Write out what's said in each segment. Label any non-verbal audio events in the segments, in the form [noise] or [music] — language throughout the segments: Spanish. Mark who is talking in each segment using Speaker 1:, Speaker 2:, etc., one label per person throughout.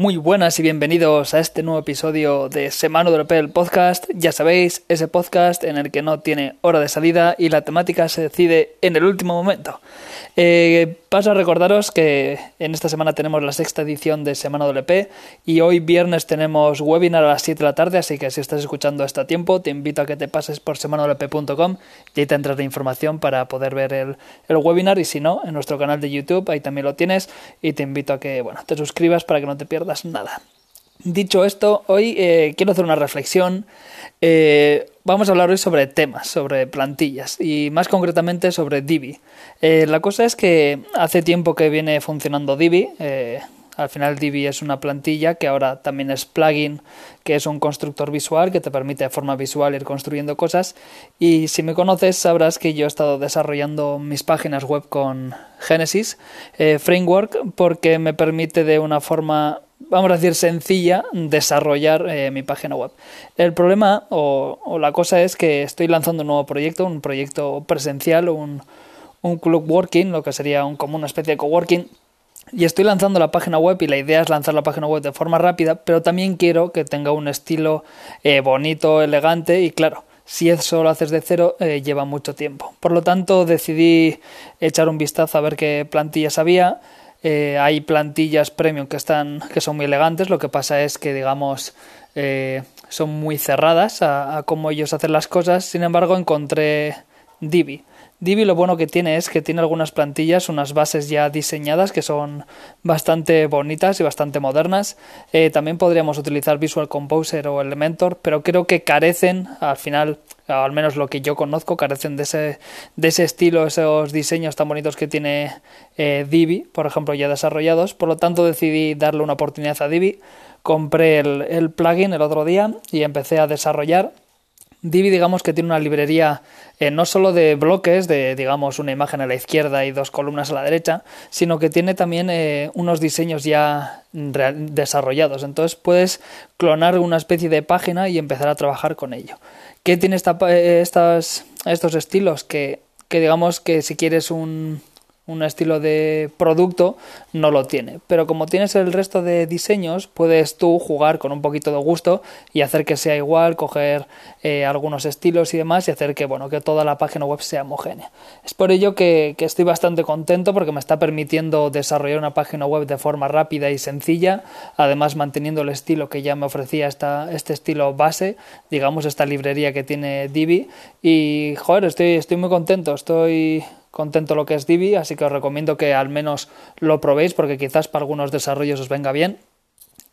Speaker 1: Muy buenas y bienvenidos a este nuevo episodio de Semana WP, el podcast. Ya sabéis, ese podcast en el que no tiene hora de salida y la temática se decide en el último momento. Eh, paso a recordaros que en esta semana tenemos la sexta edición de Semana WP y hoy viernes tenemos webinar a las 7 de la tarde, así que si estás escuchando esto a tiempo, te invito a que te pases por semanawp.com y ahí tendrás la información para poder ver el, el webinar y si no, en nuestro canal de YouTube, ahí también lo tienes y te invito a que bueno, te suscribas para que no te pierdas nada. Dicho esto, hoy eh, quiero hacer una reflexión. Eh, vamos a hablar hoy sobre temas, sobre plantillas y más concretamente sobre Divi. Eh, la cosa es que hace tiempo que viene funcionando Divi. al final Divi es una plantilla que ahora también es plugin, que es un constructor visual que te permite de forma visual ir construyendo cosas. Y si me conoces sabrás que yo he estado desarrollando mis páginas web con Genesis Framework porque me permite de una forma vamos a decir, sencilla desarrollar eh, mi página web. El problema o, la cosa es que estoy lanzando un nuevo proyecto, un proyecto presencial, un, un club working, lo que sería como una especie de coworking. Y estoy lanzando la página web y la idea es lanzar la página web de forma rápida, pero también quiero que tenga un estilo eh, bonito, elegante y claro, si eso lo haces de cero eh, lleva mucho tiempo. Por lo tanto decidí echar un vistazo a ver qué plantillas había eh, hay plantillas premium que están que son muy elegantes. Lo que pasa es que digamos eh, son muy cerradas a, a, cómo ellos hacen las cosas. Sin embargo, encontré Divi. Divi lo bueno que tiene es que tiene algunas plantillas, unas bases ya diseñadas que son bastante bonitas y bastante modernas. Eh, también podríamos utilizar Visual Composer o Elementor, pero creo que carecen, al final, al menos lo que yo conozco, carecen de ese, de ese estilo, esos diseños tan bonitos que tiene eh, Divi, por ejemplo, ya desarrollados. Por lo tanto, decidí darle una oportunidad a Divi. Compré el, el plugin el otro día y empecé a desarrollar Divi, digamos que tiene una librería eh, no solo de bloques, de digamos una imagen a la izquierda y dos columnas a la derecha, sino que tiene también eh, unos diseños ya desarrollados. Entonces puedes clonar una especie de página y empezar a trabajar con ello. ¿Qué tiene esta, eh, estas, estos estilos? Que, que digamos que si quieres un, un estilo de producto no lo tiene. Pero como tienes el resto de diseños, puedes tú jugar con un poquito de gusto y hacer que sea igual, coger eh, algunos estilos y demás y hacer que, bueno, que toda la página web sea homogénea. Es por ello que, que estoy bastante contento porque me está permitiendo desarrollar una página web de forma rápida y sencilla, además manteniendo el estilo que ya me ofrecía esta, este estilo base, digamos esta librería que tiene Divi y joder, estoy, estoy muy contento, estoy contento lo que es Divi, así que os recomiendo que al menos lo probéis porque quizás para algunos desarrollos os venga bien.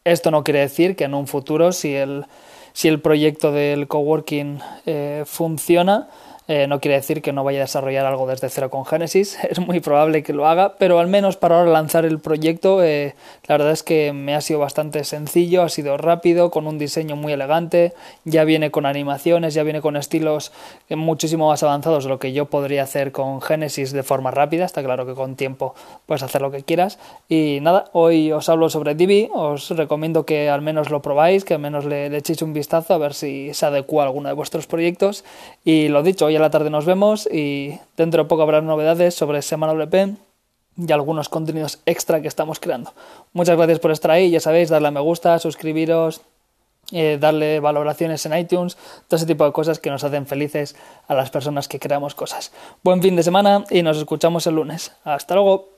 Speaker 1: Esto no quiere decir que en un futuro, si el, si el proyecto del coworking eh, funciona, eh, no quiere decir que no vaya a desarrollar algo desde cero con Genesis, [laughs] es muy probable que lo haga, pero al menos para ahora lanzar el proyecto, eh, la verdad es que me ha sido bastante sencillo, ha sido rápido, con un diseño muy elegante, ya viene con animaciones, ya viene con estilos muchísimo más avanzados de lo que yo podría hacer con Genesis de forma rápida, está claro que con tiempo puedes hacer lo que quieras. Y nada, hoy os hablo sobre Divi, os recomiendo que al menos lo probáis, que al menos le, echéis un vistazo a ver si se adecua a alguno de vuestros proyectos. Y lo dicho, la tarde nos vemos y dentro de poco habrá novedades sobre Semana WP y algunos contenidos extra que estamos creando. Muchas gracias por estar ahí, ya sabéis, darle a me gusta, suscribiros, eh, darle valoraciones en iTunes, todo ese tipo de cosas que nos hacen felices a las personas que creamos cosas. Buen fin de semana y nos escuchamos el lunes. Hasta luego.